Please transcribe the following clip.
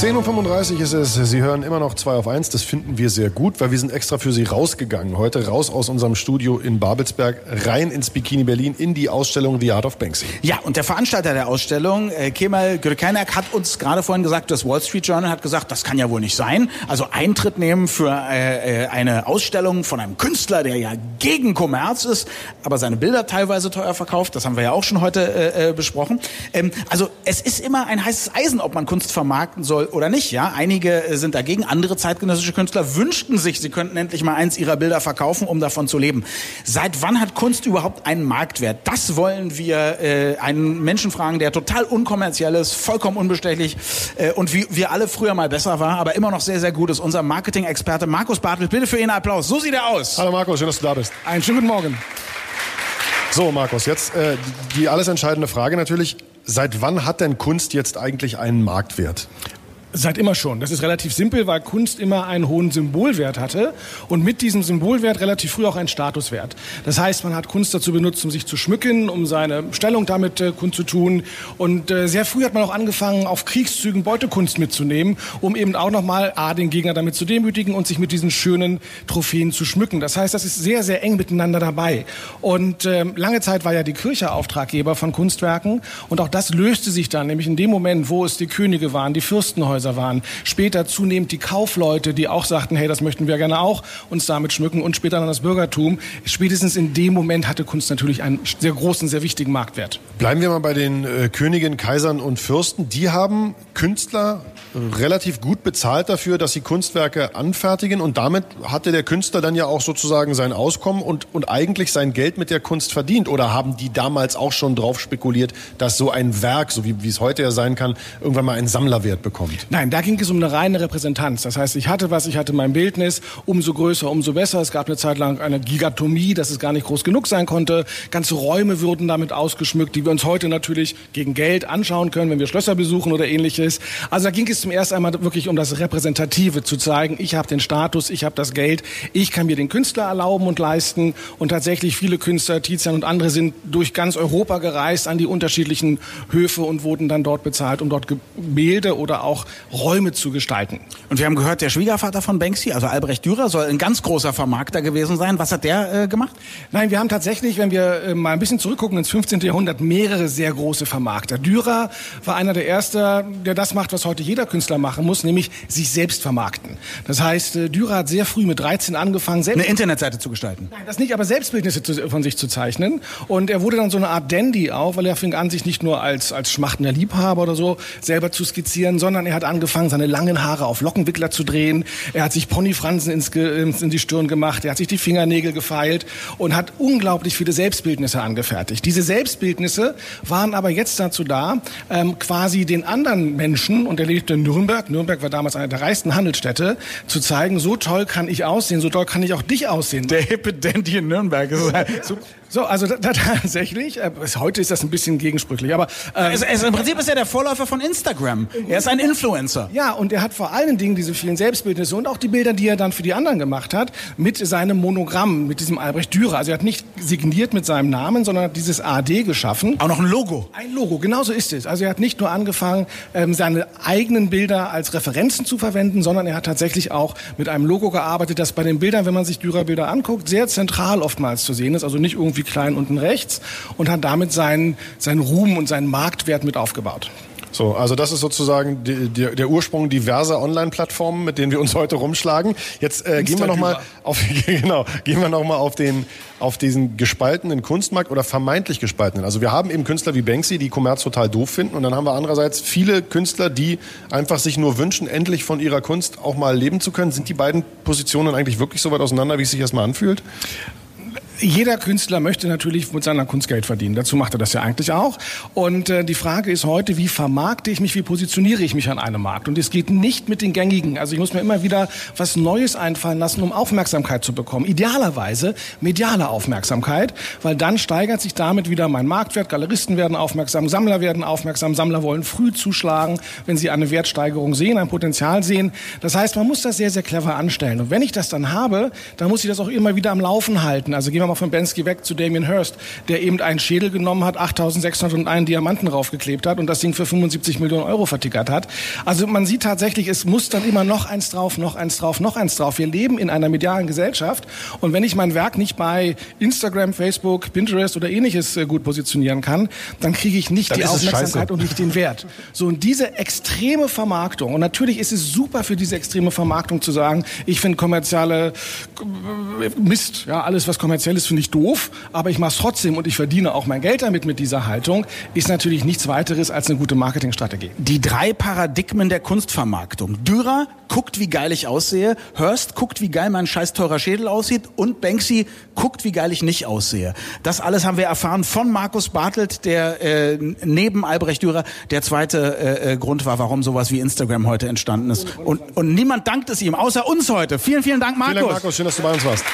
10.35 Uhr ist es. Sie hören immer noch 2 auf 1. Das finden wir sehr gut, weil wir sind extra für Sie rausgegangen. Heute raus aus unserem Studio in Babelsberg, rein ins Bikini Berlin, in die Ausstellung The Art of Banksy. Ja, und der Veranstalter der Ausstellung, äh, Kemal Gürkenak, hat uns gerade vorhin gesagt, das Wall Street Journal hat gesagt, das kann ja wohl nicht sein. Also Eintritt nehmen für äh, äh eine Ausstellung von einem Künstler, der ja gegen Kommerz ist, aber seine Bilder teilweise teuer verkauft. Das haben wir ja auch schon heute besprochen. Ähm, also es ist immer ein heißes Eisen, ob man Kunst vermarkten soll oder nicht. Ja, einige äh, sind dagegen, andere zeitgenössische Künstler wünschten sich, sie könnten endlich mal eins ihrer Bilder verkaufen, um davon zu leben. Seit wann hat Kunst überhaupt einen Marktwert? Das wollen wir äh, einen Menschen fragen, der total unkommerziell ist, vollkommen unbestechlich äh, und wie wir alle früher mal besser war, aber immer noch sehr, sehr gut ist. Unser Marketing-Experte Markus Bartel. Bitte für ihn einen Applaus. So sieht er aus. Hallo Markus, schön, dass du da bist. Einen schönen guten Morgen. So, Markus, jetzt äh, die alles entscheidende Frage natürlich. Seit wann hat denn Kunst jetzt eigentlich einen Marktwert? Seit immer schon. Das ist relativ simpel, weil Kunst immer einen hohen Symbolwert hatte und mit diesem Symbolwert relativ früh auch einen Statuswert. Das heißt, man hat Kunst dazu benutzt, um sich zu schmücken, um seine Stellung damit äh, kundzutun. Und äh, sehr früh hat man auch angefangen, auf Kriegszügen Beutekunst mitzunehmen, um eben auch nochmal A, den Gegner damit zu demütigen und sich mit diesen schönen Trophäen zu schmücken. Das heißt, das ist sehr, sehr eng miteinander dabei. Und äh, lange Zeit war ja die Kirche Auftraggeber von Kunstwerken und auch das löste sich dann, nämlich in dem Moment, wo es die Könige waren, die Fürstenhäuser, Krankenhäuser waren. Später zunehmend die Kaufleute, die auch sagten, hey, das möchten wir gerne auch uns damit schmücken und später dann das Bürgertum. Spätestens in dem Moment hatte Kunst natürlich einen sehr großen, sehr wichtigen Marktwert. Bleiben wir mal bei den äh, Königen, Kaisern und Fürsten. Die haben Künstler relativ gut bezahlt dafür, dass sie Kunstwerke anfertigen und damit hatte der Künstler dann ja auch sozusagen sein Auskommen und, und eigentlich sein Geld mit der Kunst verdient. Oder haben die damals auch schon drauf spekuliert, dass so ein Werk, so wie, wie es heute ja sein kann, irgendwann mal einen Sammlerwert bekommt? Nein, da ging es um eine reine Repräsentanz. Das heißt, ich hatte was, ich hatte mein Bildnis, umso größer, umso besser. Es gab eine Zeit lang eine Gigatomie, dass es gar nicht groß genug sein konnte. Ganze Räume wurden damit ausgeschmückt, die wir uns heute natürlich gegen Geld anschauen können, wenn wir Schlösser besuchen oder ähnliches. Also da ging es zum ersten einmal wirklich um das Repräsentative zu zeigen. Ich habe den Status, ich habe das Geld, ich kann mir den Künstler erlauben und leisten. Und tatsächlich viele Künstler, Tizian und andere, sind durch ganz Europa gereist an die unterschiedlichen Höfe und wurden dann dort bezahlt, um dort Gemälde oder auch Räume zu gestalten. Und wir haben gehört, der Schwiegervater von Banksy, also Albrecht Dürer, soll ein ganz großer Vermarkter gewesen sein. Was hat der äh, gemacht? Nein, wir haben tatsächlich, wenn wir äh, mal ein bisschen zurückgucken ins 15. Jahrhundert, mehrere sehr große Vermarkter. Dürer war einer der ersten, der das macht, was heute jeder Künstler machen muss, nämlich sich selbst vermarkten. Das heißt, äh, Dürer hat sehr früh mit 13 angefangen, selbst eine Internetseite zu gestalten. Nein, das nicht, aber Selbstbildnisse zu, von sich zu zeichnen. Und er wurde dann so eine Art Dandy auch, weil er fing an, sich nicht nur als, als schmachtender Liebhaber oder so selber zu skizzieren, sondern er hat angefangen, seine langen Haare auf Lockenwickler zu drehen. Er hat sich Ponyfransen ins, in die Stirn gemacht. Er hat sich die Fingernägel gefeilt und hat unglaublich viele Selbstbildnisse angefertigt. Diese Selbstbildnisse waren aber jetzt dazu da, ähm, quasi den anderen Menschen, und er lebte in Nürnberg, Nürnberg war damals eine der reichsten Handelsstädte, zu zeigen, so toll kann ich aussehen, so toll kann ich auch dich aussehen. Der hippe Dandy in Nürnberg. So, also da, da, tatsächlich, äh, heute ist das ein bisschen gegensprüchlich, aber äh, es, es, im Prinzip ist er der Vorläufer von Instagram. Er ist ein Influencer. Ja, und er hat vor allen Dingen diese vielen Selbstbildnisse und auch die Bilder, die er dann für die anderen gemacht hat, mit seinem Monogramm, mit diesem Albrecht Dürer. Also er hat nicht signiert mit seinem Namen, sondern hat dieses AD geschaffen. Auch noch ein Logo. Ein Logo, genauso ist es. Also er hat nicht nur angefangen, ähm, seine eigenen Bilder als Referenzen zu verwenden, sondern er hat tatsächlich auch mit einem Logo gearbeitet, das bei den Bildern, wenn man sich Dürer-Bilder anguckt, sehr zentral oftmals zu sehen ist. Also nicht irgendwie irgendwie klein unten rechts und hat damit seinen, seinen Ruhm und seinen Marktwert mit aufgebaut. So, also das ist sozusagen die, die, der Ursprung diverser Online-Plattformen, mit denen wir uns heute rumschlagen. Jetzt äh, gehen wir noch mal auf genau, gehen wir noch mal auf den auf diesen gespaltenen Kunstmarkt oder vermeintlich gespaltenen. Also wir haben eben Künstler wie Banksy, die Kommerz total doof finden und dann haben wir andererseits viele Künstler, die einfach sich nur wünschen, endlich von ihrer Kunst auch mal leben zu können. Sind die beiden Positionen eigentlich wirklich so weit auseinander, wie es sich erstmal anfühlt? Jeder Künstler möchte natürlich mit seiner Kunst Geld verdienen. Dazu macht er das ja eigentlich auch. Und äh, die Frage ist heute, wie vermarkte ich mich, wie positioniere ich mich an einem Markt? Und es geht nicht mit den gängigen. Also ich muss mir immer wieder was Neues einfallen lassen, um Aufmerksamkeit zu bekommen. Idealerweise mediale Aufmerksamkeit, weil dann steigert sich damit wieder mein Marktwert. Galeristen werden aufmerksam, Sammler werden aufmerksam. Sammler wollen früh zuschlagen, wenn sie eine Wertsteigerung sehen, ein Potenzial sehen. Das heißt, man muss das sehr, sehr clever anstellen. Und wenn ich das dann habe, dann muss ich das auch immer wieder am Laufen halten. Also gehen wir wir von Bensky weg zu Damien Hirst, der eben einen Schädel genommen hat, 8601 Diamanten raufgeklebt hat und das Ding für 75 Millionen Euro vertickert hat. Also man sieht tatsächlich, es muss dann immer noch eins drauf, noch eins drauf, noch eins drauf. Wir leben in einer medialen Gesellschaft und wenn ich mein Werk nicht bei Instagram, Facebook, Pinterest oder ähnliches äh, gut positionieren kann, dann kriege ich nicht dann die Aufmerksamkeit und nicht den Wert. So und diese extreme Vermarktung und natürlich ist es super für diese extreme Vermarktung zu sagen, ich finde kommerzielle äh, Mist, ja, alles was kommerziell ist, finde ich doof, aber ich mache es trotzdem und ich verdiene auch mein Geld damit mit dieser Haltung, ist natürlich nichts weiteres als eine gute Marketingstrategie. Die drei Paradigmen der Kunstvermarktung. Dürer guckt, wie geil ich aussehe, Hurst guckt, wie geil mein scheiß teurer Schädel aussieht und Banksy guckt, wie geil ich nicht aussehe. Das alles haben wir erfahren von Markus Bartelt, der äh, neben Albrecht Dürer der zweite äh, äh Grund war, warum sowas wie Instagram heute entstanden ist. Und, und niemand dankt es ihm, außer uns heute. Vielen, vielen Dank, Markus. Vielen Dank, Markus. Schön, dass du bei uns warst.